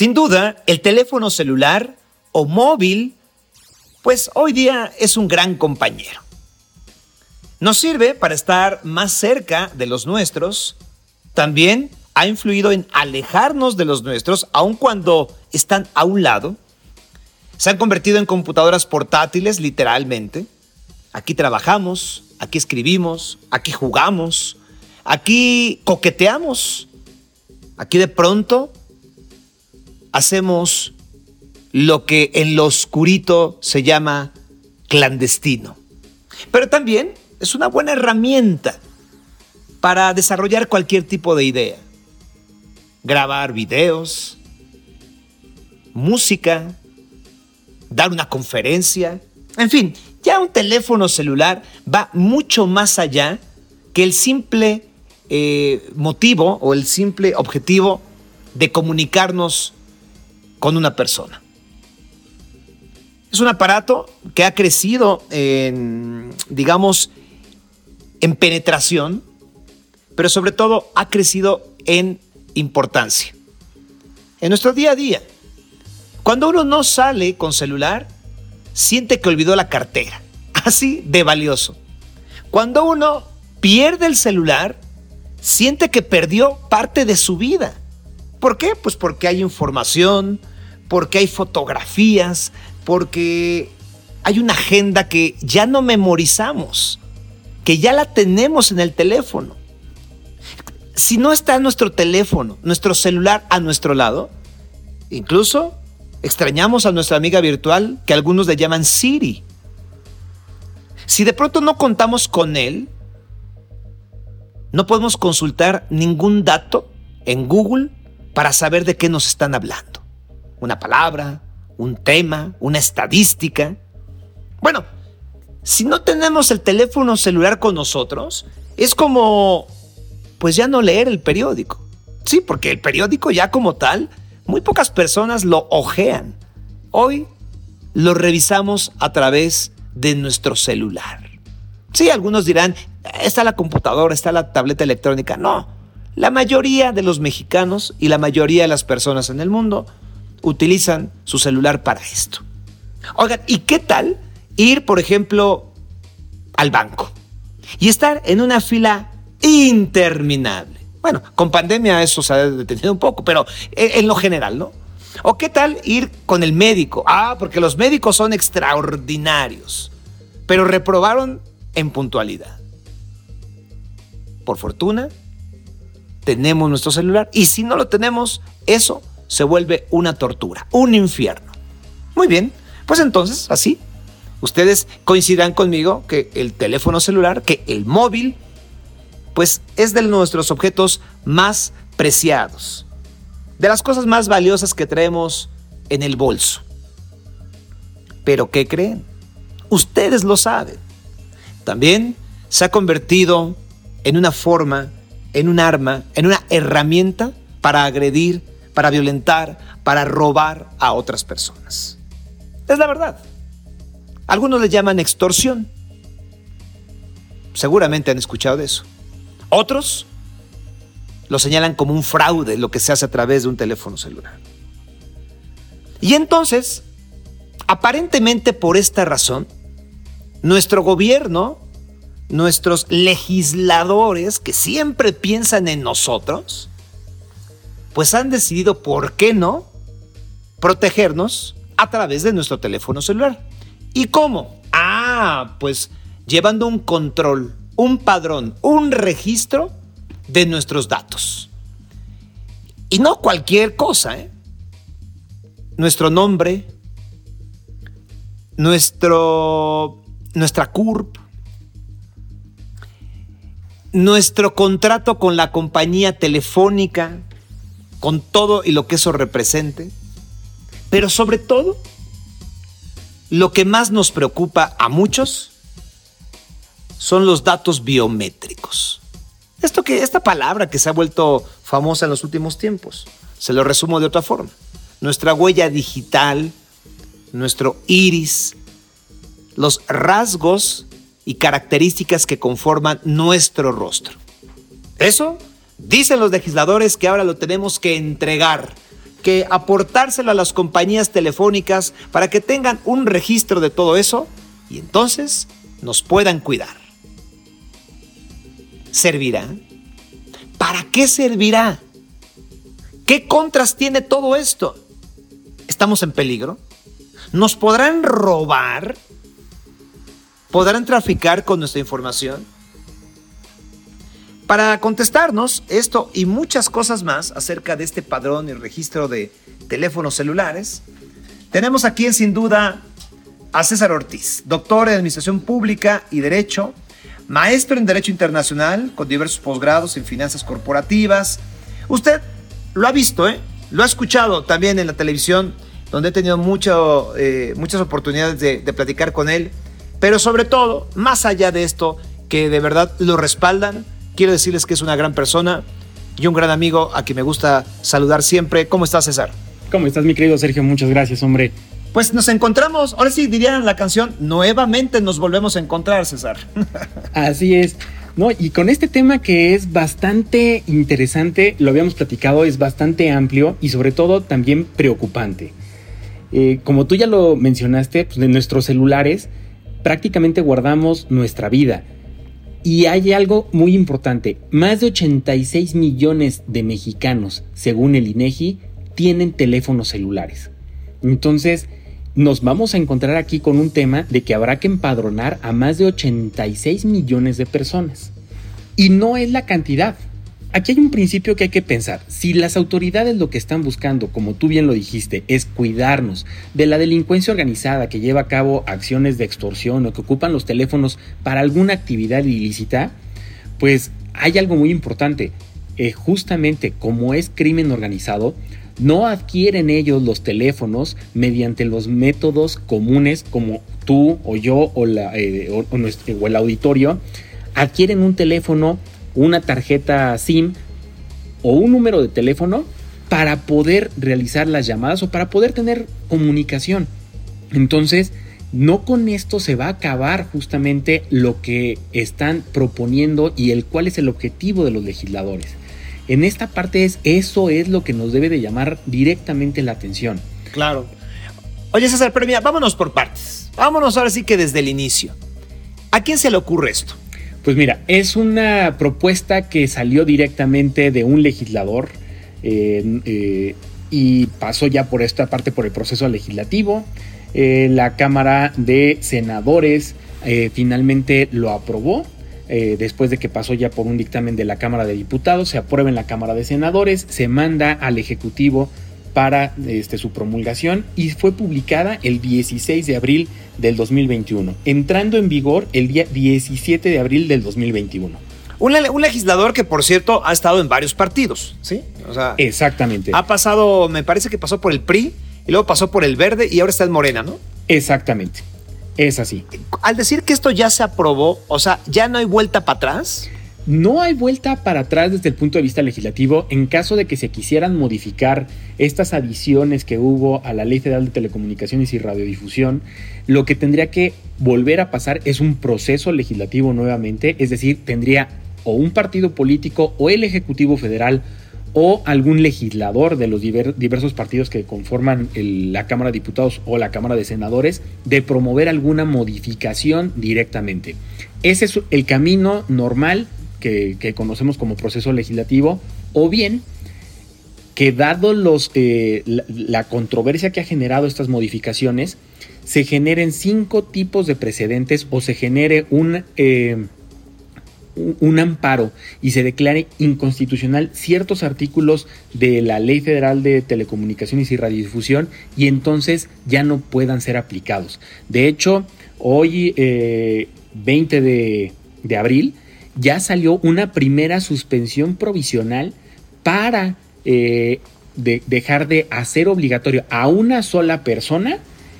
Sin duda, el teléfono celular o móvil, pues hoy día es un gran compañero. Nos sirve para estar más cerca de los nuestros. También ha influido en alejarnos de los nuestros, aun cuando están a un lado. Se han convertido en computadoras portátiles, literalmente. Aquí trabajamos, aquí escribimos, aquí jugamos, aquí coqueteamos. Aquí de pronto hacemos lo que en lo oscurito se llama clandestino. Pero también es una buena herramienta para desarrollar cualquier tipo de idea. Grabar videos, música, dar una conferencia, en fin, ya un teléfono celular va mucho más allá que el simple eh, motivo o el simple objetivo de comunicarnos con una persona. Es un aparato que ha crecido en, digamos, en penetración, pero sobre todo ha crecido en importancia. En nuestro día a día, cuando uno no sale con celular, siente que olvidó la cartera, así de valioso. Cuando uno pierde el celular, siente que perdió parte de su vida. ¿Por qué? Pues porque hay información, porque hay fotografías, porque hay una agenda que ya no memorizamos, que ya la tenemos en el teléfono. Si no está nuestro teléfono, nuestro celular a nuestro lado, incluso extrañamos a nuestra amiga virtual que algunos le llaman Siri. Si de pronto no contamos con él, no podemos consultar ningún dato en Google para saber de qué nos están hablando. Una palabra, un tema, una estadística. Bueno, si no tenemos el teléfono celular con nosotros, es como, pues ya no leer el periódico. Sí, porque el periódico ya como tal, muy pocas personas lo ojean. Hoy lo revisamos a través de nuestro celular. Sí, algunos dirán, está la computadora, está la tableta electrónica. No, la mayoría de los mexicanos y la mayoría de las personas en el mundo utilizan su celular para esto. Oigan, ¿y qué tal ir, por ejemplo, al banco y estar en una fila interminable? Bueno, con pandemia eso se ha detenido un poco, pero en lo general, ¿no? ¿O qué tal ir con el médico? Ah, porque los médicos son extraordinarios, pero reprobaron en puntualidad. Por fortuna, tenemos nuestro celular y si no lo tenemos, eso se vuelve una tortura, un infierno. Muy bien, pues entonces, así, ustedes coincidirán conmigo que el teléfono celular, que el móvil, pues es de nuestros objetos más preciados, de las cosas más valiosas que traemos en el bolso. Pero ¿qué creen? Ustedes lo saben. También se ha convertido en una forma, en un arma, en una herramienta para agredir para violentar, para robar a otras personas. Es la verdad. Algunos le llaman extorsión. Seguramente han escuchado de eso. Otros lo señalan como un fraude, lo que se hace a través de un teléfono celular. Y entonces, aparentemente por esta razón, nuestro gobierno, nuestros legisladores que siempre piensan en nosotros, pues han decidido, ¿por qué no?, protegernos a través de nuestro teléfono celular. ¿Y cómo? Ah, pues llevando un control, un padrón, un registro de nuestros datos. Y no cualquier cosa, ¿eh? Nuestro nombre, nuestro, nuestra CURP, nuestro contrato con la compañía telefónica, con todo y lo que eso represente, pero sobre todo, lo que más nos preocupa a muchos son los datos biométricos. Esto que, esta palabra que se ha vuelto famosa en los últimos tiempos, se lo resumo de otra forma. Nuestra huella digital, nuestro iris, los rasgos y características que conforman nuestro rostro. Eso Dicen los legisladores que ahora lo tenemos que entregar, que aportárselo a las compañías telefónicas para que tengan un registro de todo eso y entonces nos puedan cuidar. ¿Servirá? ¿Para qué servirá? ¿Qué contras tiene todo esto? ¿Estamos en peligro? ¿Nos podrán robar? ¿Podrán traficar con nuestra información? Para contestarnos esto y muchas cosas más acerca de este padrón y registro de teléfonos celulares, tenemos aquí sin duda a César Ortiz, doctor en Administración Pública y Derecho, maestro en Derecho Internacional con diversos posgrados en finanzas corporativas. Usted lo ha visto, ¿eh? lo ha escuchado también en la televisión, donde he tenido mucho, eh, muchas oportunidades de, de platicar con él, pero sobre todo, más allá de esto, que de verdad lo respaldan, quiero decirles que es una gran persona y un gran amigo a quien me gusta saludar siempre. ¿Cómo estás, César? ¿Cómo estás, mi querido Sergio? Muchas gracias, hombre. Pues nos encontramos, ahora sí dirían la canción, nuevamente nos volvemos a encontrar, César. Así es. No, y con este tema que es bastante interesante, lo habíamos platicado, es bastante amplio y sobre todo también preocupante. Eh, como tú ya lo mencionaste, pues en nuestros celulares prácticamente guardamos nuestra vida. Y hay algo muy importante, más de 86 millones de mexicanos, según el INEGI, tienen teléfonos celulares. Entonces, nos vamos a encontrar aquí con un tema de que habrá que empadronar a más de 86 millones de personas. Y no es la cantidad. Aquí hay un principio que hay que pensar. Si las autoridades lo que están buscando, como tú bien lo dijiste, es cuidarnos de la delincuencia organizada que lleva a cabo acciones de extorsión o que ocupan los teléfonos para alguna actividad ilícita, pues hay algo muy importante. Eh, justamente como es crimen organizado, no adquieren ellos los teléfonos mediante los métodos comunes como tú o yo o, la, eh, o el auditorio. Adquieren un teléfono una tarjeta SIM o un número de teléfono para poder realizar las llamadas o para poder tener comunicación. Entonces, no con esto se va a acabar justamente lo que están proponiendo y el cuál es el objetivo de los legisladores. En esta parte es eso es lo que nos debe de llamar directamente la atención. Claro. Oye César, pero mira, vámonos por partes. Vámonos ahora sí que desde el inicio. ¿A quién se le ocurre esto? Pues mira, es una propuesta que salió directamente de un legislador eh, eh, y pasó ya por esta parte por el proceso legislativo. Eh, la Cámara de Senadores finalmente lo aprobó. después de que pasó ya por un dictamen de la Cámara de Diputados, se aprueba en la Cámara de Senadores, se manda al Ejecutivo para este, su promulgación y fue publicada el 16 de abril del 2021, entrando en vigor el día 17 de abril del 2021. Un, un, legislador que, por cierto, ha estado en varios partidos, ¿sí? O sea, Exactamente. Ha pasado, me parece que pasó por el PRI, y luego pasó por el Verde, y ahora está en Morena, ¿no? Exactamente. Es así. Al decir que esto ya se aprobó, o sea, ¿ya no hay vuelta para atrás? No hay vuelta para atrás desde el punto de vista legislativo en caso de que se quisieran modificar estas adiciones que hubo a la Ley Federal de Telecomunicaciones y Radiodifusión. Lo que tendría que volver a pasar es un proceso legislativo nuevamente, es decir, tendría o un partido político o el Ejecutivo Federal o algún legislador de los diversos partidos que conforman la Cámara de Diputados o la Cámara de Senadores de promover alguna modificación directamente. Ese es el camino normal que, conocemos como proceso legislativo, o bien que dado los, eh, la, controversia que ha generado estas modificaciones, se generen cinco tipos de precedentes o se genere un, eh, un amparo y se declare inconstitucional ciertos artículos de la Ley Federal de Telecomunicaciones y Radiodifusión y entonces ya no puedan ser aplicados. De hecho, hoy, 20 eh, de abril, ya salió una primera suspensión provisional para eh, dejar de hacer obligatorio a una sola persona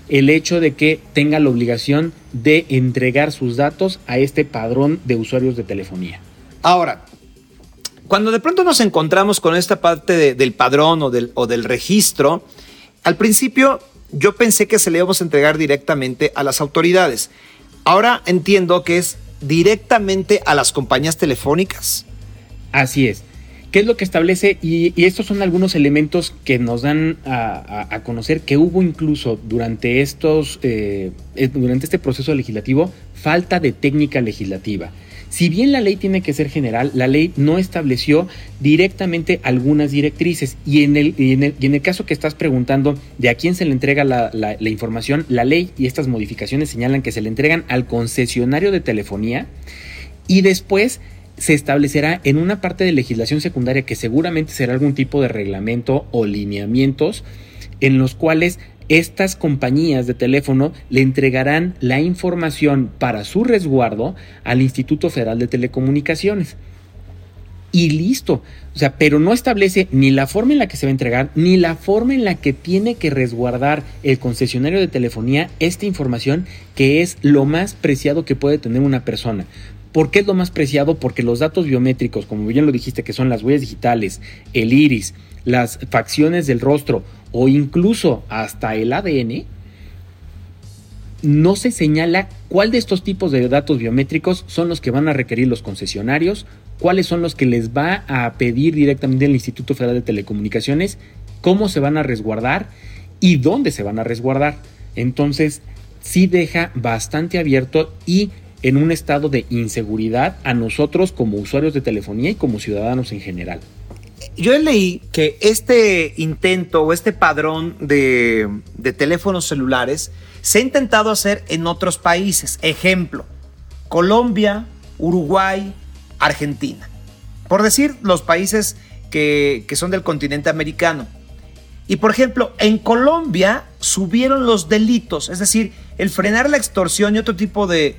el hecho de que tenga la obligación de entregar sus datos a este padrón de usuarios de telefonía. Ahora, cuando de pronto nos encontramos con esta parte del padrón o del, o del registro, al principio yo pensé que se le íbamos a entregar directamente a las autoridades. Ahora entiendo que es directamente a las compañías telefónicas? Así es. ¿Qué es lo que establece? Y, estos son algunos elementos que nos dan a, conocer que hubo incluso durante, estos, eh, eh, durante este proceso legislativo falta de técnica legislativa. Si bien la ley tiene que ser general, la ley no estableció directamente algunas directrices. Y en el, y en el, caso que estás preguntando de a quién se le entrega la, la información, la ley y estas modificaciones señalan que se le entregan al concesionario de telefonía y después se establecerá en una parte de legislación secundaria que seguramente será algún tipo de reglamento o lineamientos en los cuales estas compañías de teléfono le entregarán la información para su resguardo al Instituto Federal de Telecomunicaciones. Y listo. O sea, pero no establece ni la forma en la que se va a entregar, ni la forma en la que tiene que resguardar el concesionario de telefonía esta información que es lo más preciado que puede tener una persona. ¿Por qué es lo más preciado? Porque los datos biométricos, como bien lo dijiste, que son las huellas digitales, el iris, las facciones del rostro o incluso hasta el ADN, no se señala cuál de estos tipos de datos biométricos son los que van a requerir los concesionarios, cuáles son los que les va a pedir directamente el Instituto Federal de Telecomunicaciones, cómo se van a resguardar y dónde se van a resguardar. Entonces, sí deja bastante abierto y en un estado de inseguridad a nosotros como usuarios de telefonía y como ciudadanos en general. Yo leí que este intento o este padrón de, teléfonos celulares se ha intentado hacer en otros países. Ejemplo, Colombia, Uruguay, Argentina. Por decir los países que, son del continente americano. Y por ejemplo, en Colombia subieron los delitos, es decir, el frenar la extorsión y otro tipo de,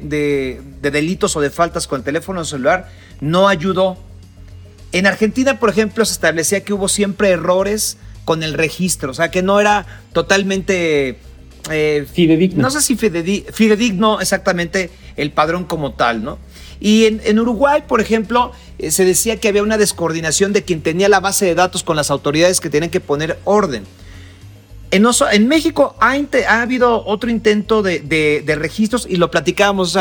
delitos o de faltas con el teléfono celular no ayudó. En Argentina, por ejemplo, se establecía que hubo siempre errores con el registro, o sea, que no era totalmente... Eh, fidedigno. No sé si fidedigno exactamente el padrón como tal, ¿no? Y en, Uruguay, por ejemplo, eh, se decía que había una descoordinación de quien tenía la base de datos con las autoridades que tenían que poner orden. En, México ha, habido otro intento de, registros y lo platicábamos,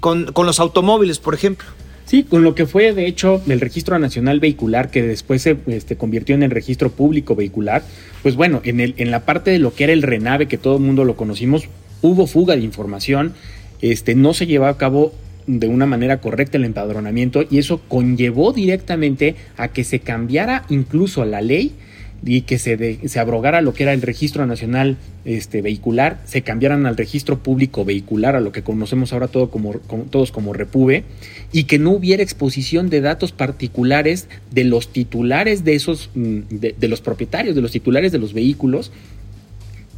con, los automóviles, por ejemplo. Sí, con lo que fue de hecho el registro nacional vehicular que después se este, convirtió en el registro público vehicular, pues bueno, en, el, en la parte de lo que era el RENAVE, que todo el mundo lo conocimos, hubo fuga de información, este, no se llevó a cabo de una manera correcta el empadronamiento y eso conllevó directamente a que se cambiara incluso la ley y que se, se abrogara lo que era el registro nacional este, vehicular, se cambiaran al registro público vehicular, a lo que conocemos ahora todo como, todos como Repube, y que no hubiera exposición de datos particulares de los titulares de esos, mm, de los propietarios, de los titulares de los vehículos,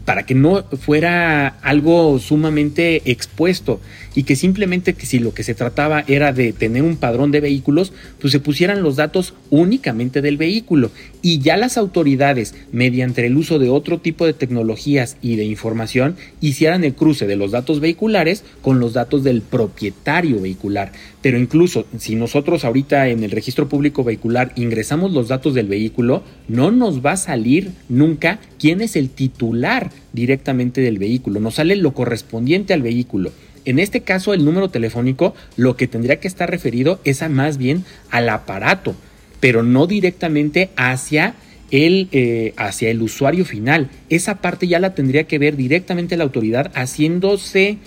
para que no fuera algo sumamente expuesto y que simplemente que si lo que se trataba era de tener un padrón de vehículos, pues se pusieran los datos únicamente del vehículo y ya las autoridades, mediante el uso de otro tipo de tecnologías y de información, hicieran el cruce de los datos vehiculares con los datos del propietario vehicular. Pero incluso si nosotros ahorita en el registro público vehicular ingresamos los datos del vehículo, no nos va a salir nunca quién es el titular directamente del vehículo, nos sale lo correspondiente al vehículo. En este caso, el número telefónico lo que tendría que estar referido es a más bien al aparato, pero no directamente hacia el, eh, hacia el usuario final. Esa parte ya la tendría que ver directamente la autoridad haciéndose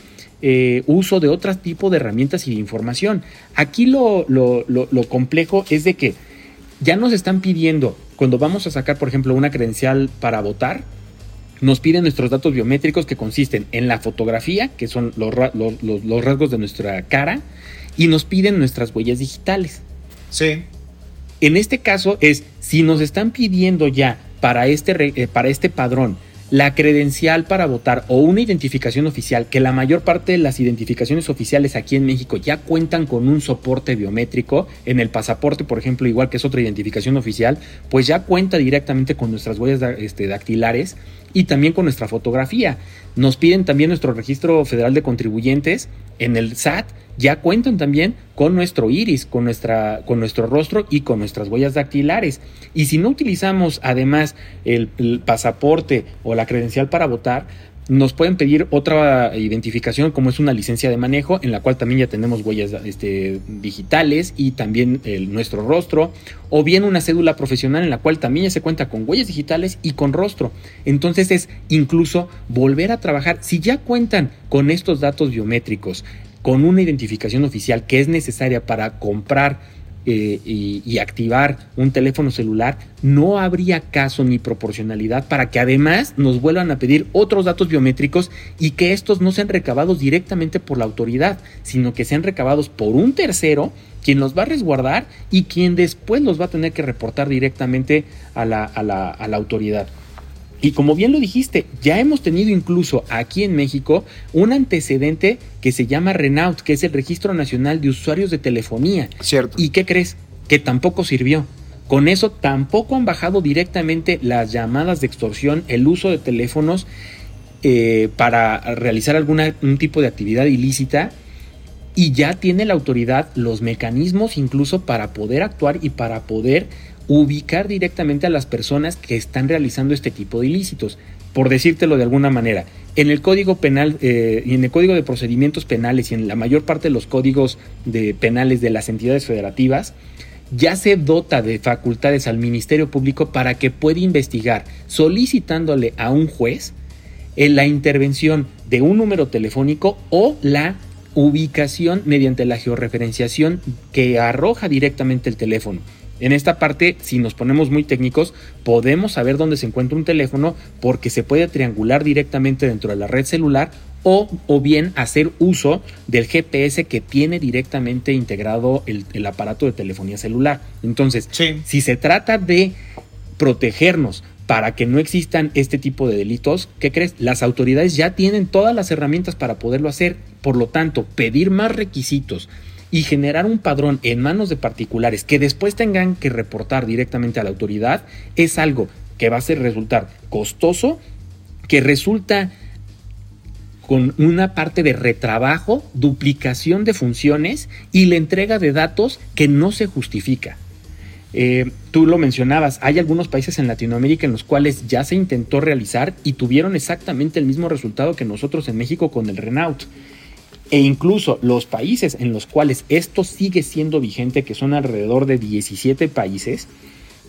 eh, uso de otro tipo de herramientas y de información. Aquí lo, lo, lo complejo es de que ya nos están pidiendo, cuando vamos a sacar, por ejemplo, una credencial para votar, nos piden nuestros datos biométricos que consisten en la fotografía, que son los, rasgos de nuestra cara, y nos piden nuestras huellas digitales. Sí. En este caso es, si nos están pidiendo ya para este, eh, para este padrón la credencial para votar o una identificación oficial, que la mayor parte de las identificaciones oficiales aquí en México ya cuentan con un soporte biométrico, en el pasaporte, por ejemplo, igual que es otra identificación oficial, pues ya cuenta directamente con nuestras huellas este, dactilares y también con nuestra fotografía. Nos piden también nuestro registro federal de contribuyentes en el SAT, ya cuentan también con nuestro iris, con, nuestra, con nuestro rostro y con nuestras huellas dactilares. Y si no utilizamos además el, pasaporte o la credencial para votar, nos pueden pedir otra identificación como es una licencia de manejo en la cual también ya tenemos huellas este, digitales y también nuestro rostro o bien una cédula profesional en la cual también ya se cuenta con huellas digitales y con rostro. Entonces es incluso volver a trabajar. Si ya cuentan con estos datos biométricos, con una identificación oficial que es necesaria para comprar eh, y, activar un teléfono celular, no habría caso ni proporcionalidad para que además nos vuelvan a pedir otros datos biométricos y que estos no sean recabados directamente por la autoridad, sino que sean recabados por un tercero quien los va a resguardar y quien después los va a tener que reportar directamente a la, a la, a la autoridad. Y como bien lo dijiste, ya hemos tenido incluso aquí en México un antecedente que se llama Renault, que es el Registro Nacional de Usuarios de Telefonía. Cierto. ¿Y qué crees? Que tampoco sirvió. Con eso tampoco han bajado directamente las llamadas de extorsión, el uso de teléfonos eh, para realizar algún tipo de actividad ilícita y ya tiene la autoridad los mecanismos incluso para poder actuar y para poder ubicar directamente a las personas que están realizando este tipo de ilícitos. Por decírtelo de alguna manera, en el Código Penal eh, y en el Código de Procedimientos Penales y en la mayor parte de los códigos de penales de las entidades federativas, ya se dota de facultades al Ministerio Público para que pueda investigar, solicitándole a un juez en la intervención de un número telefónico o la ubicación mediante la georreferenciación que arroja directamente el teléfono. En esta parte, si nos ponemos muy técnicos, podemos saber dónde se encuentra un teléfono porque se puede triangular directamente dentro de la red celular o, o bien hacer uso del GPS que tiene directamente integrado el, aparato de telefonía celular. Entonces, si se trata de protegernos para que no existan este tipo de delitos, ¿qué crees? Las autoridades ya tienen todas las herramientas para poderlo hacer. Por lo tanto, pedir más requisitos y generar un padrón en manos de particulares que después tengan que reportar directamente a la autoridad es algo que va a ser resultar costoso, que resulta con una parte de retrabajo, duplicación de funciones y la entrega de datos que no se justifica. Eh, tú lo mencionabas, hay algunos países en Latinoamérica en los cuales ya se intentó realizar y tuvieron exactamente el mismo resultado que nosotros en México con el Renault. E incluso los países en los cuales esto sigue siendo vigente, que son alrededor de 17 países,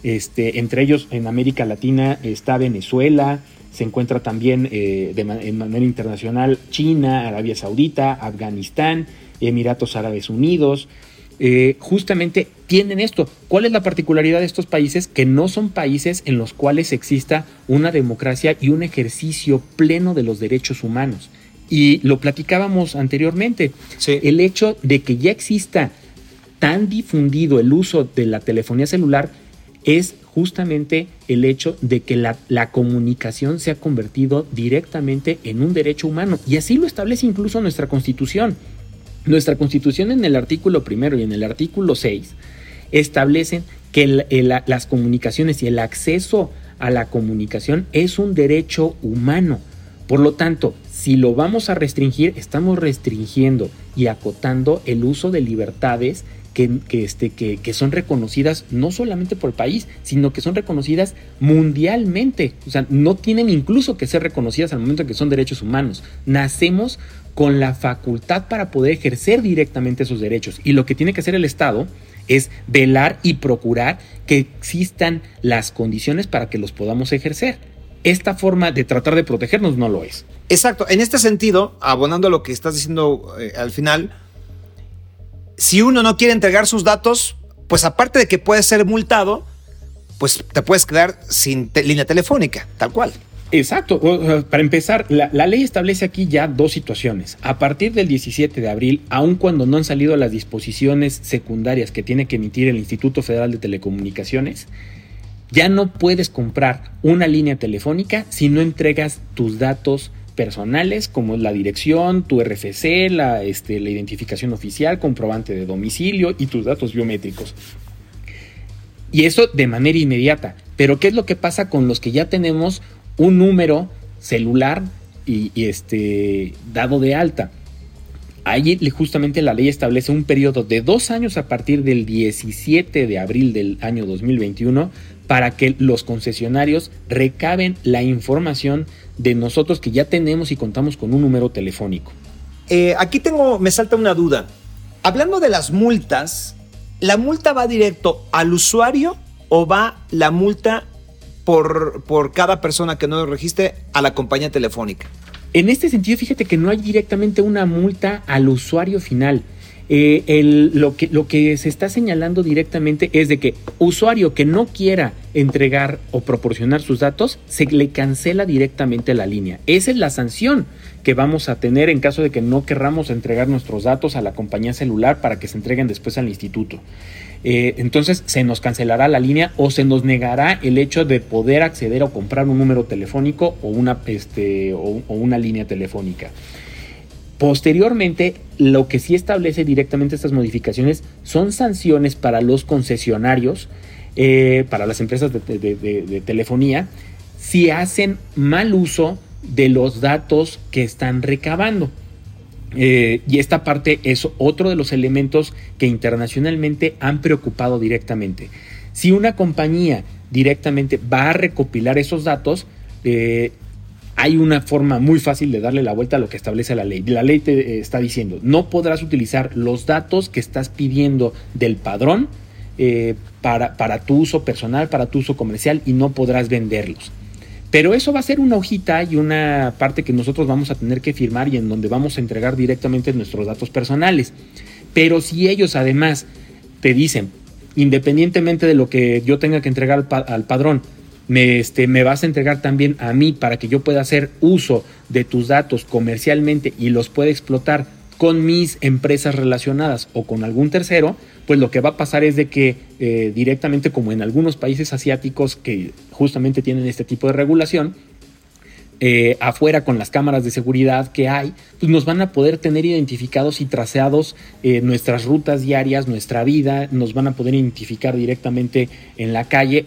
este, entre ellos en América Latina está Venezuela, se encuentra también eh, de manera internacional China, Arabia Saudita, Afganistán, Emiratos Árabes Unidos. Eh, justamente tienen esto. ¿Cuál es la particularidad de estos países? Que no son países en los cuales exista una democracia y un ejercicio pleno de los derechos humanos. Y lo platicábamos anteriormente. El hecho de que ya exista tan difundido el uso de la telefonía celular es justamente el hecho de que la, la, comunicación se ha convertido directamente en un derecho humano. Y así lo establece incluso nuestra constitución. Nuestra constitución en el artículo primero y en el artículo 6 establecen que las comunicaciones y el acceso a la comunicación es un derecho humano. Por lo tanto, si lo vamos a restringir, estamos restringiendo y acotando el uso de libertades que, este, que, que, son reconocidas no solamente por el país, sino que son reconocidas mundialmente. O sea, no tienen incluso que ser reconocidas al momento en que son derechos humanos. Nacemos con la facultad para poder ejercer directamente esos derechos. Y lo que tiene que hacer el Estado es velar y procurar que existan las condiciones para que los podamos ejercer. Esta forma de tratar de protegernos no lo es. Exacto. En este sentido, abonando a lo que estás diciendo eh, al final, si uno no quiere entregar sus datos, pues aparte de que puede ser multado, pues te puedes quedar sin línea telefónica, tal cual. Exacto. Para empezar, la, ley establece aquí ya dos situaciones. A partir del 17 de abril, aun cuando no han salido las disposiciones secundarias que tiene que emitir el Instituto Federal de Telecomunicaciones, ya no puedes comprar una línea telefónica si no entregas tus datos personales como la dirección, tu RFC, la, este, la identificación oficial, comprobante de domicilio y tus datos biométricos. Y eso de manera inmediata. Pero ¿qué es lo que pasa con los que ya tenemos un número celular y, este, dado de alta? Allí justamente la ley establece un periodo de dos años a partir del 17 de abril del año 2021 para que los concesionarios recaben la información de nosotros que ya tenemos y contamos con un número telefónico. Eh, aquí tengo, me salta una duda. Hablando de las multas, ¿la multa va directo al usuario o va la multa por, por cada persona que no lo registre a la compañía telefónica? En este sentido, fíjate que no hay directamente una multa al usuario final. Eh, lo, que, lo que se está señalando directamente es de que usuario que no quiera entregar o proporcionar sus datos, se le cancela directamente la línea. Esa es la sanción que vamos a tener en caso de que no querramos entregar nuestros datos a la compañía celular para que se entreguen después al instituto. Eh, entonces se nos cancelará la línea o se nos negará el hecho de poder acceder o comprar un número telefónico o una, este, o una línea telefónica. Posteriormente, lo que sí establece directamente estas modificaciones son sanciones para los concesionarios, eh, para las empresas de, telefonía, si hacen mal uso de los datos que están recabando. Eh, y esta parte es otro de los elementos que internacionalmente han preocupado directamente. Si una compañía directamente va a recopilar esos datos, eh, hay una forma muy fácil de darle la vuelta a lo que establece la ley. La ley te eh, está diciendo, no podrás utilizar los datos que estás pidiendo del padrón eh, para, para tu uso personal, para tu uso comercial y no podrás venderlos. Pero eso va a ser una hojita y una parte que nosotros vamos a tener que firmar y en donde vamos a entregar directamente nuestros datos personales. Pero si ellos además te dicen, independientemente de lo que yo tenga que entregar al padrón, me, este, me vas a entregar también a mí para que yo pueda hacer uso de tus datos comercialmente y los pueda explotar con mis empresas relacionadas o con algún tercero, pues lo que va a pasar es de que eh, directamente como en algunos países asiáticos que justamente tienen este tipo de regulación, eh, afuera con las cámaras de seguridad que hay, pues nos van a poder tener identificados y traceados eh, nuestras rutas diarias, nuestra vida, nos van a poder identificar directamente en la calle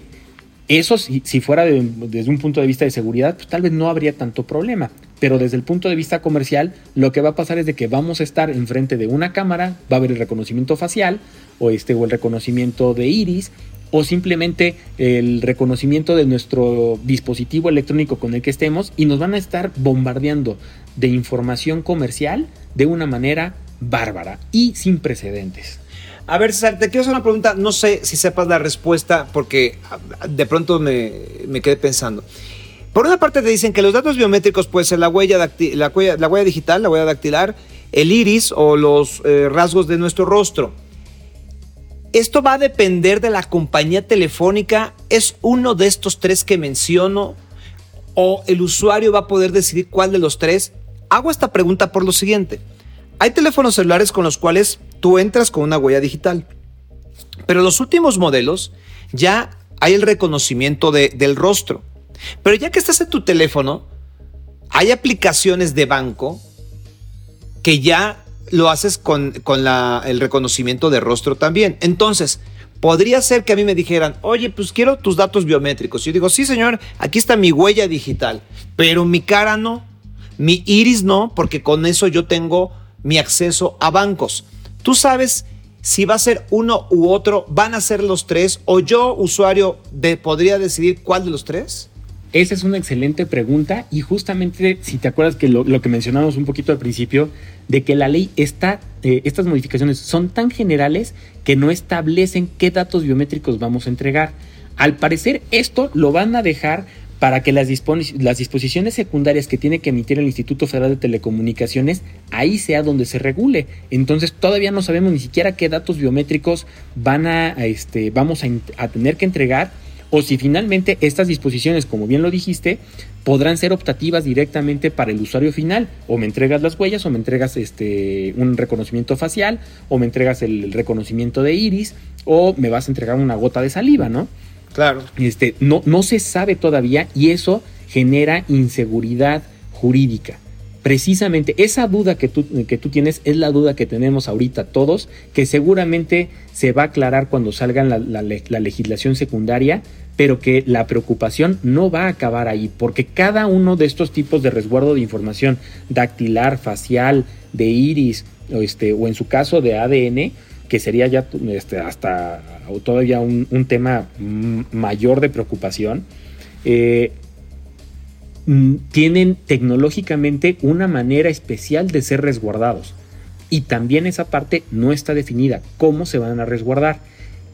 eso, si, si fuera desde un punto de vista de seguridad, pues tal vez no habría tanto problema. Pero desde el punto de vista comercial, lo que va a pasar es de que vamos a estar enfrente de una cámara, va a haber el reconocimiento facial o, este, o el reconocimiento de iris o simplemente el reconocimiento de nuestro dispositivo electrónico con el que estemos y nos van a estar bombardeando de información comercial de una manera bárbara y sin precedentes. A ver, César, te quiero hacer una pregunta. No sé si sepas la respuesta porque de pronto me, quedé pensando. Por una parte te dicen que los datos biométricos pueden ser la huella, la huella, la huella digital, la huella dactilar, el iris o los eh, rasgos de nuestro rostro. Esto va a depender de la compañía telefónica. ¿Es uno de estos tres que menciono? ¿O el usuario va a poder decidir cuál de los tres? Hago esta pregunta por lo siguiente. Hay teléfonos celulares con los cuales tú entras con una huella digital. Pero los últimos modelos ya hay el reconocimiento del rostro. Pero ya que estás en tu teléfono, hay aplicaciones de banco que ya lo haces con, el reconocimiento de rostro también. Entonces, podría ser que a mí me dijeran, oye, pues quiero tus datos biométricos. Yo digo, sí, señor, aquí está mi huella digital, pero mi cara no, mi iris no, porque con eso yo tengo mi acceso a bancos. Tú sabes si va a ser uno u otro, van a ser los tres, o yo, usuario, de, podría decidir cuál de los tres? Esa es una excelente pregunta y justamente si te acuerdas que lo, que mencionamos un poquito al principio, de que la ley está, eh, estas modificaciones son tan generales que no establecen qué datos biométricos vamos a entregar. Al parecer esto lo van a dejar para que las, las, disposiciones secundarias que tiene que emitir el Instituto Federal de Telecomunicaciones, ahí sea donde se regule. Entonces todavía no sabemos ni siquiera qué datos biométricos van a, este, vamos a, tener que entregar o si finalmente estas disposiciones, como bien lo dijiste, podrán ser optativas directamente para el usuario final. O me entregas las huellas, o me entregas este, un reconocimiento facial, o me entregas el reconocimiento de iris, o me vas a entregar una gota de saliva, ¿no? Claro. Este, no, no se sabe todavía y eso genera inseguridad jurídica. Precisamente esa duda que tú, que tú tienes es la duda que tenemos ahorita todos, que seguramente se va a aclarar cuando salga la, la, legislación secundaria, pero que la preocupación no va a acabar ahí, porque cada uno de estos tipos de resguardo de información dactilar, facial, de iris, o, este, o en su caso de ADN, que sería ya este, hasta todavía un, tema mayor de preocupación, eh, tienen tecnológicamente una manera especial de ser resguardados. Y también esa parte no está definida, cómo se van a resguardar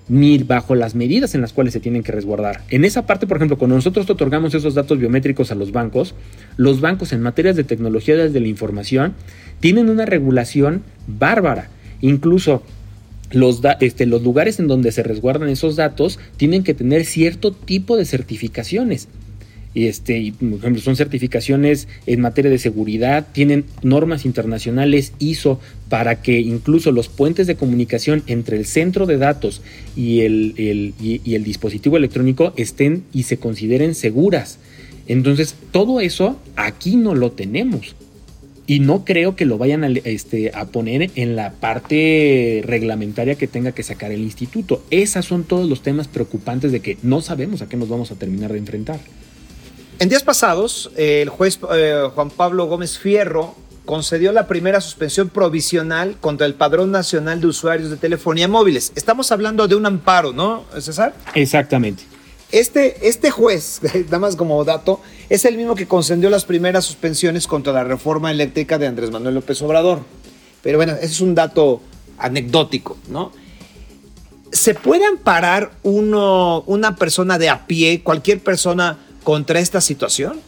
ni bajo las medidas en las cuales se tienen que resguardar. En esa parte, por ejemplo, cuando nosotros otorgamos esos datos biométricos a los bancos, los bancos en materias de tecnología de la información tienen una regulación bárbara. Incluso los, este, los lugares en donde se resguardan esos datos tienen que tener cierto tipo de certificaciones. Este, y, por ejemplo, son certificaciones en materia de seguridad, tienen normas internacionales ISO para que incluso los puentes de comunicación entre el centro de datos y el dispositivo electrónico estén y se consideren seguras. Entonces, todo eso aquí no lo tenemos. Y no creo que lo vayan a, este, a, poner en la parte reglamentaria que tenga que sacar el instituto. Esos son todos los temas preocupantes de que no sabemos a qué nos vamos a terminar de enfrentar. En días pasados, el juez eh, Juan Pablo Gómez Fierro concedió la primera suspensión provisional contra el Padrón Nacional de Usuarios de Telefonía Móviles. Estamos hablando de un amparo, ¿no, César? Exactamente. Este, este juez, nada más como dato, es el mismo que concedió las primeras suspensiones contra la reforma eléctrica de Andrés Manuel López Obrador. Pero bueno, ese es un dato anecdótico, ¿no? ¿Se puede amparar uno, una persona de a pie, cualquier persona, contra esta situación?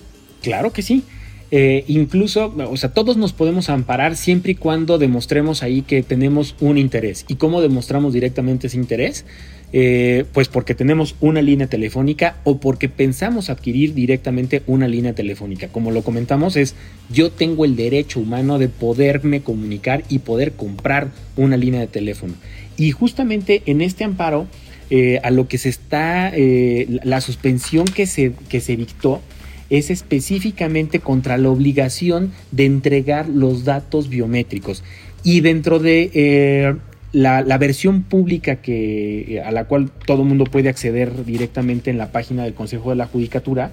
Claro que sí. Eh, incluso, o sea, todos nos podemos amparar siempre y cuando demostremos ahí que tenemos un interés. ¿Y cómo demostramos directamente ese interés? Eh, pues porque tenemos una línea telefónica o porque pensamos adquirir directamente una línea telefónica. Como lo comentamos, es yo tengo el derecho humano de poderme comunicar y poder comprar una línea de teléfono. Y justamente en este amparo, eh, a lo que se está, eh, la suspensión que se, que se dictó es específicamente contra la obligación de entregar los datos biométricos. Y dentro de eh, la, versión pública que, a la cual todo mundo puede acceder directamente en la página del Consejo de la Judicatura,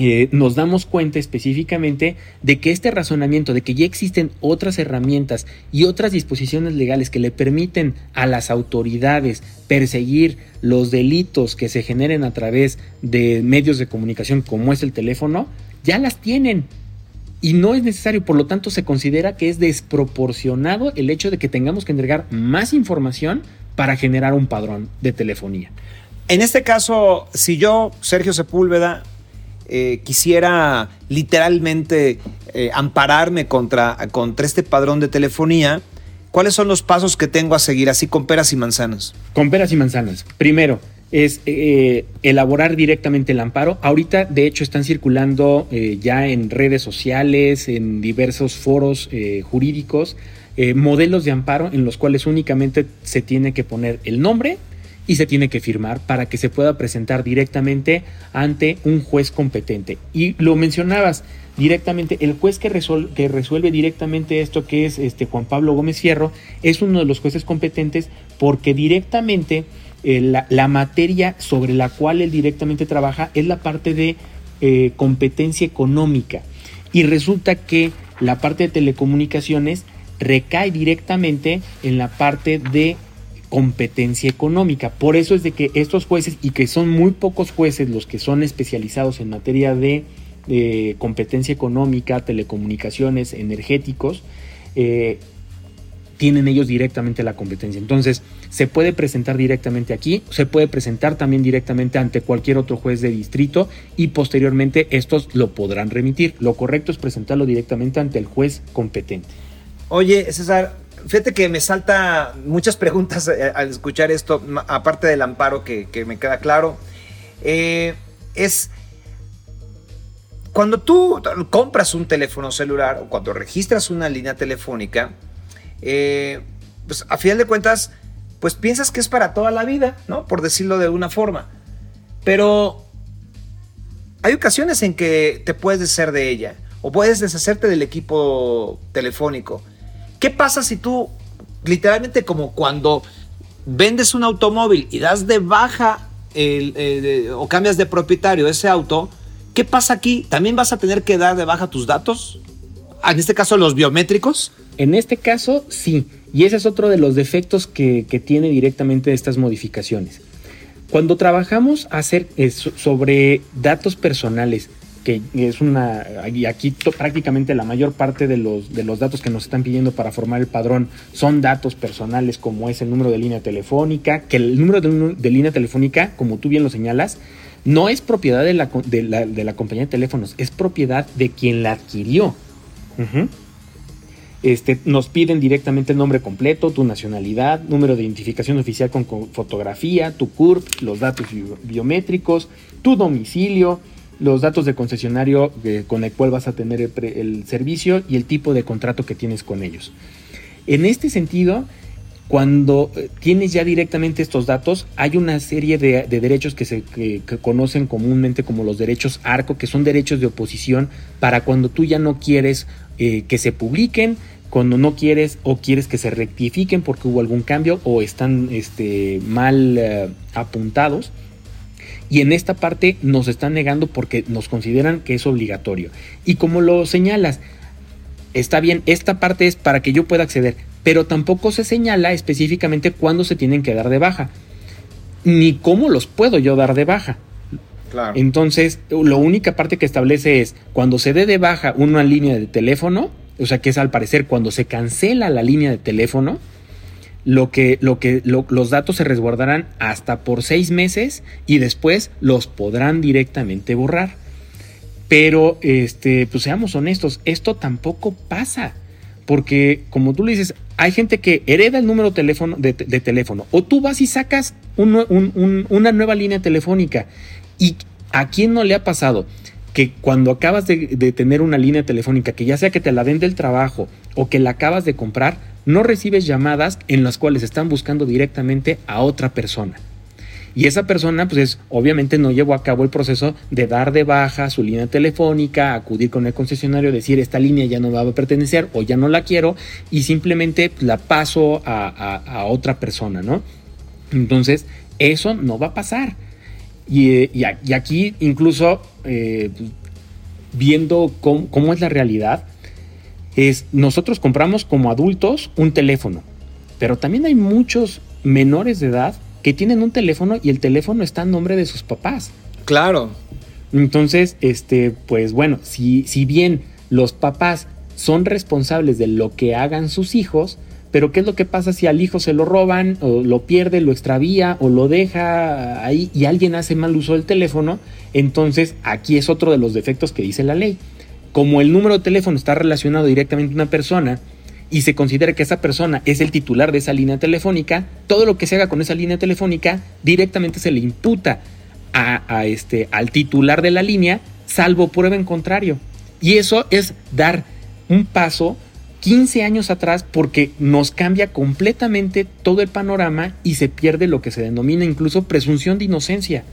eh, nos damos cuenta específicamente de que este razonamiento, de que ya existen otras herramientas y otras disposiciones legales que le permiten a las autoridades perseguir los delitos que se generen a través de medios de comunicación como es el teléfono, ya las tienen. Y no es necesario, por lo tanto se considera que es desproporcionado el hecho de que tengamos que entregar más información para generar un padrón de telefonía. En este caso, si yo, Sergio Sepúlveda, eh, quisiera literalmente eh, ampararme contra, contra este padrón de telefonía, ¿cuáles son los pasos que tengo a seguir así con peras y manzanas? Con peras y manzanas. Primero, es eh, elaborar directamente el amparo. Ahorita, de hecho, están circulando ya en redes sociales, en diversos foros jurídicos, modelos de amparo en los cuales únicamente se tiene que poner el nombre, y se tiene que firmar para que se pueda presentar directamente ante un juez competente. Y lo mencionabas directamente, el juez que, que resuelve directamente esto, que es este Juan Pablo Gómez Fierro, es uno de los jueces competentes porque directamente eh, la, materia sobre la cual él directamente trabaja es la parte de eh, competencia económica. Y resulta que la parte de telecomunicaciones recae directamente en la parte de competencia económica. Por eso es de que estos jueces, y que son muy pocos jueces los que son especializados en materia de, competencia económica, telecomunicaciones, energéticos, eh, tienen ellos directamente la competencia. Entonces, se puede presentar directamente aquí, se puede presentar también directamente ante cualquier otro juez de distrito y posteriormente estos lo podrán remitir. Lo correcto es presentarlo directamente ante el juez competente. Oye, César, Fíjate que me salta muchas preguntas eh, al escuchar esto, aparte del amparo que, me queda claro. Eh, es cuando tú compras un teléfono celular o cuando registras una línea telefónica, eh, pues a final de cuentas, pues piensas que es para toda la vida, ¿no? Por decirlo de alguna forma. Pero hay ocasiones en que te puedes deshacer de ella o puedes deshacerte del equipo telefónico. ¿Qué pasa si tú, literalmente como cuando vendes un automóvil y das de baja o cambias de propietario ese auto, ¿qué pasa aquí? ¿También vas a tener que dar de baja tus datos? En este caso, los biométricos. En este caso, sí. Y ese es otro de los defectos que, tiene directamente estas modificaciones. Cuando trabajamos hacer, sobre datos personales, que es una, y aquí prácticamente la mayor parte de los, de los datos que nos están pidiendo para formar el padrón son datos personales como es el número de línea telefónica, que el número de, línea telefónica, como tú bien lo señalas, no es propiedad de la, de la compañía de teléfonos, es propiedad de quien la adquirió. Este, nos piden directamente el nombre completo, tu nacionalidad, número de identificación oficial con, fotografía, tu CURP, los datos biométricos, tu domicilio, los datos de concesionario eh, con el cual vas a tener el, servicio y el tipo de contrato que tienes con ellos. En este sentido, cuando eh, tienes ya directamente estos datos, hay una serie de, derechos que se conocen comúnmente como los derechos ARCO, que son derechos de oposición para cuando tú ya no quieres eh, que se publiquen cuando no quieres o quieres que se rectifiquen porque hubo algún cambio o están este, mal eh, apuntados. Y en esta parte nos están negando porque nos consideran que es obligatorio. Y como lo señalas, está bien, esta parte es para que yo pueda acceder, pero tampoco se señala específicamente cuándo se tienen que dar de baja, ni cómo los puedo yo dar de baja. Entonces, la única parte que establece es cuando se dé de baja una línea de teléfono, o sea que es al parecer cuando se cancela la línea de teléfono, lo que, lo que los datos se resguardarán hasta por seis meses y después los podrán directamente borrar. Pero, este, pues seamos honestos, esto tampoco pasa. Porque, como tú le dices, hay gente que hereda el número teléfono, de, teléfono. O tú vas y sacas una nueva línea telefónica ¿Y a quién no le ha pasado? que cuando acabas de, tener una línea telefónica, que ya sea que te la den del trabajo o que la acabas de comprar, no recibes llamadas en las cuales están buscando directamente a otra persona. Y esa persona, pues es, obviamente no llevó a cabo el proceso de dar de baja su línea telefónica, acudir con el concesionario, decir esta línea ya no va a pertenecer o ya no la quiero y simplemente la paso a, otra persona, ¿no? Entonces, eso no va a pasar. Y, aquí incluso eh, viendo cómo, es la realidad, es nosotros compramos como adultos un teléfono, pero también hay muchos menores de edad que tienen un teléfono y el teléfono está en nombre de sus papás. Claro. Entonces, este, pues bueno, si, si bien los papás son responsables de lo que hagan sus hijos, pero ¿qué es lo que pasa si al hijo se lo roban o lo pierde, lo extravía o lo deja ahí y alguien hace mal uso del teléfono? Entonces aquí es otro de los defectos que dice la ley. Como el número de teléfono está relacionado directamente a una persona y se considera que esa persona es el titular de esa línea telefónica, todo lo que se haga con esa línea telefónica directamente se le imputa a, este, al titular de la línea, salvo prueba en contrario. Y eso es dar un paso 15 años atrás porque nos cambia completamente todo el panorama y se pierde lo que se denomina incluso presunción de inocencia.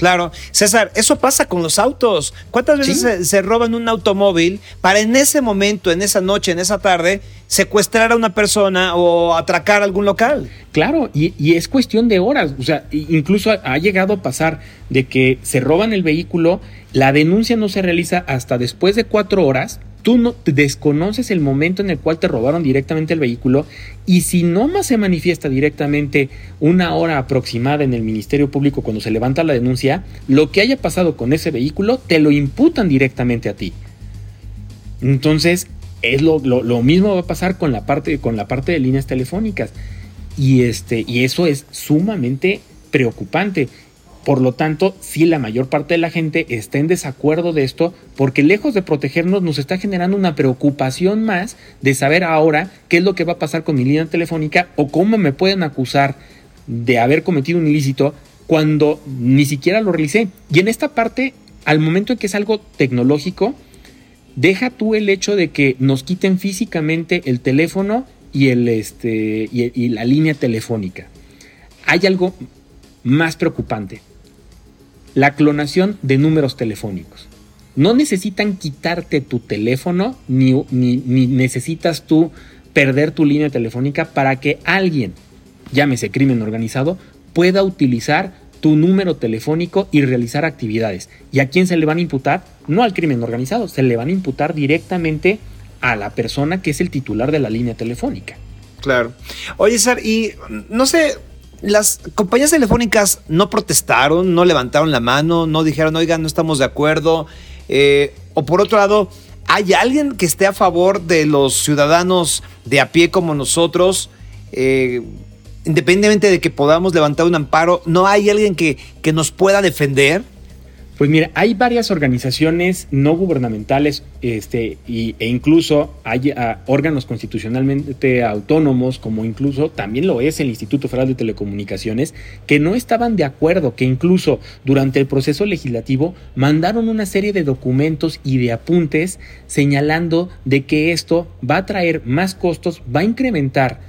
Claro, César, eso pasa con los autos. ¿Cuántas veces se, roban un automóvil para en ese momento, en esa noche, en esa tarde, secuestrar a una persona o atracar algún local? Claro, y, y es cuestión de horas. O sea, incluso ha llegado a pasar de que se roban el vehículo, la denuncia no se realiza hasta después de cuatro horas tú no desconoces el momento en el cual te robaron directamente el vehículo y si no más se manifiesta directamente una hora aproximada en el Ministerio Público cuando se levanta la denuncia, lo que haya pasado con ese vehículo te lo imputan directamente a ti. Entonces, es lo, mismo va a pasar con la parte, con la parte de líneas telefónicas. Y, este, y eso es sumamente preocupante. Por lo tanto, sí, la mayor parte de la gente está en desacuerdo de esto porque lejos de protegernos nos está generando una preocupación más de saber ahora qué es lo que va a pasar con mi línea telefónica o cómo me pueden acusar de haber cometido un ilícito cuando ni siquiera lo realicé. Y en esta parte, al momento en que es algo tecnológico, deja tú el hecho de que nos quiten físicamente el teléfono y, el, este, y la línea telefónica. Hay algo más preocupante la clonación de números telefónicos. No necesitan quitarte tu teléfono ni, ni, necesitas tú perder tu línea telefónica para que alguien, llámese crimen organizado, pueda utilizar tu número telefónico y realizar actividades. ¿Y a quién se le van a imputar? No al crimen organizado, se le van a imputar directamente a la persona que es el titular de la línea telefónica. Claro. Oye, César, y no sé, las compañías telefónicas no protestaron, no levantaron la mano, no dijeron, oigan, no estamos de acuerdo. Eh, o por otro lado, ¿hay alguien que esté a favor de los ciudadanos de a pie como nosotros? Eh, independientemente de que podamos levantar un amparo, ¿no hay alguien que, que nos pueda defender? Pues mira, hay varias organizaciones no gubernamentales este, y, e incluso hay ah, órganos constitucionalmente autónomos, como incluso también lo es el Instituto Federal de Telecomunicaciones, que no estaban de acuerdo, que incluso durante el proceso legislativo mandaron una serie de documentos y de apuntes señalando de que esto va a traer más costos, va a incrementar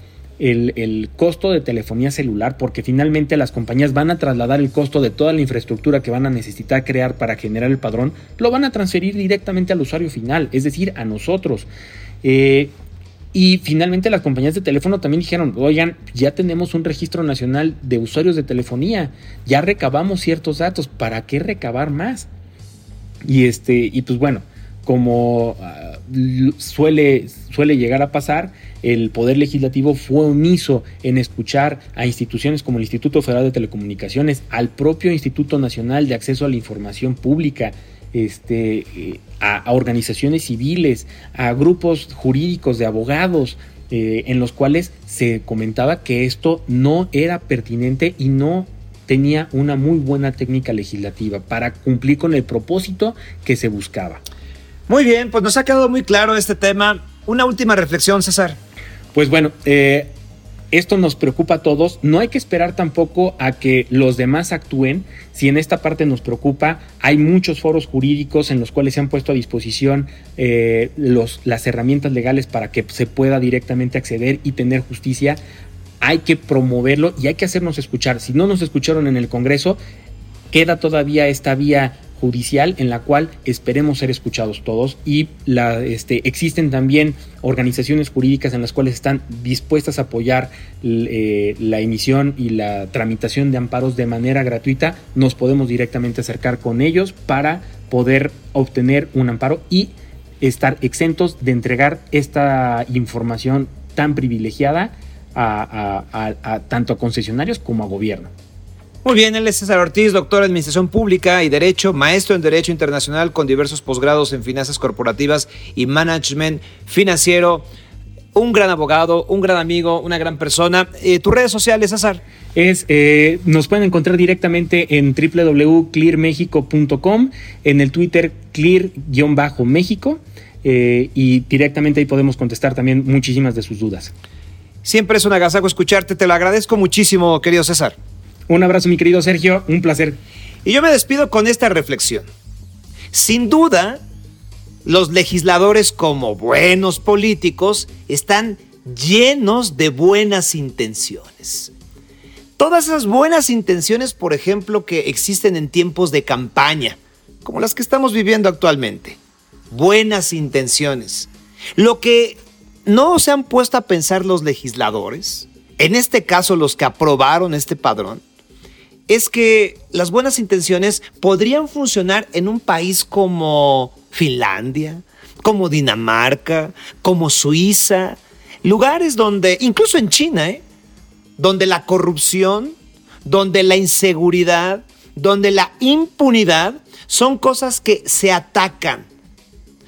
el, costo de telefonía celular porque finalmente las compañías van a trasladar el costo de toda la infraestructura que van a necesitar crear para generar el padrón, lo van a transferir directamente al usuario final, es decir, a nosotros. Eh, y finalmente las compañías de teléfono también dijeron, oigan, ya tenemos un registro nacional de usuarios de telefonía, ya recabamos ciertos datos, ¿para qué recabar más? Y este, y pues bueno, como ah, suele, suele llegar a pasar, el Poder Legislativo fue omiso en escuchar a instituciones como el Instituto Federal de Telecomunicaciones, al propio Instituto Nacional de Acceso a la Información Pública, este, eh, a, organizaciones civiles, a grupos jurídicos de abogados, eh, en los cuales se comentaba que esto no era pertinente y no tenía una muy buena técnica legislativa para cumplir con el propósito que se buscaba. Muy bien, pues nos ha quedado muy claro este tema. Una última reflexión, César. Pues bueno, eh, esto nos preocupa a todos. No hay que esperar tampoco a que los demás actúen. Si en esta parte nos preocupa, hay muchos foros jurídicos en los cuales se han puesto a disposición eh, las herramientas legales para que se pueda directamente acceder y tener justicia. Hay que promoverlo y hay que hacernos escuchar. Si no nos escucharon en el Congreso, queda todavía esta vía judicial en la cual esperemos ser escuchados todos y la, este, existen también organizaciones jurídicas en las cuales están dispuestas a apoyar eh, la emisión y la tramitación de amparos de manera gratuita. Nos podemos directamente acercar con ellos para poder obtener un amparo y estar exentos de entregar esta información tan privilegiada a tanto a concesionarios como a gobierno. Muy bien, él es César Ortiz, doctor en Administración Pública y Derecho, maestro en Derecho Internacional con diversos posgrados en Finanzas Corporativas y Management Financiero. Un gran abogado, un gran amigo, una gran persona. Eh, ¿Tus redes sociales, César? Es, eh, nos pueden encontrar directamente en www.clearmexico.com, en el Twitter clear-méxico eh, y directamente ahí podemos contestar también muchísimas de sus dudas. Siempre es un agasajo escucharte, te lo agradezco muchísimo, querido César. Un abrazo, mi querido Sergio, un placer. Y yo me despido con esta reflexión. Sin duda, los legisladores como buenos políticos están llenos de buenas intenciones. Todas esas buenas intenciones, por ejemplo, que existen en tiempos de campaña, como las que estamos viviendo actualmente. Buenas intenciones. Lo que no se han puesto a pensar los legisladores, en este caso los que aprobaron este padrón, es que las buenas intenciones podrían funcionar en un país como Finlandia, como Dinamarca, como Suiza, lugares donde, incluso en China, ¿eh? donde la corrupción, donde la inseguridad, donde la impunidad son cosas que se atacan,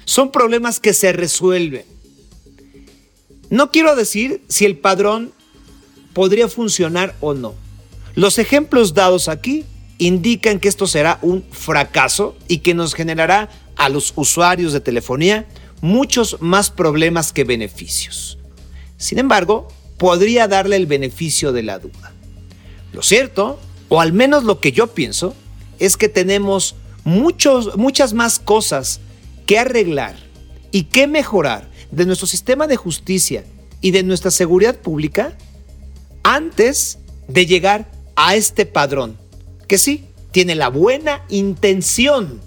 son problemas que se resuelven. No quiero decir si el padrón podría funcionar o no. Los ejemplos dados aquí indican que esto será un fracaso y que nos generará a los usuarios de telefonía muchos más problemas que beneficios. Sin embargo, podría darle el beneficio de la duda. Lo cierto, o al menos lo que yo pienso, es que tenemos muchos, muchas más cosas que arreglar y que mejorar de nuestro sistema de justicia y de nuestra seguridad pública antes de llegar a este padrón, que sí, tiene la buena intención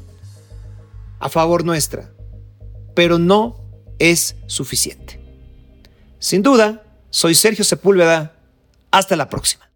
a favor nuestra, pero no es suficiente. Sin duda, soy Sergio Sepúlveda. Hasta la próxima.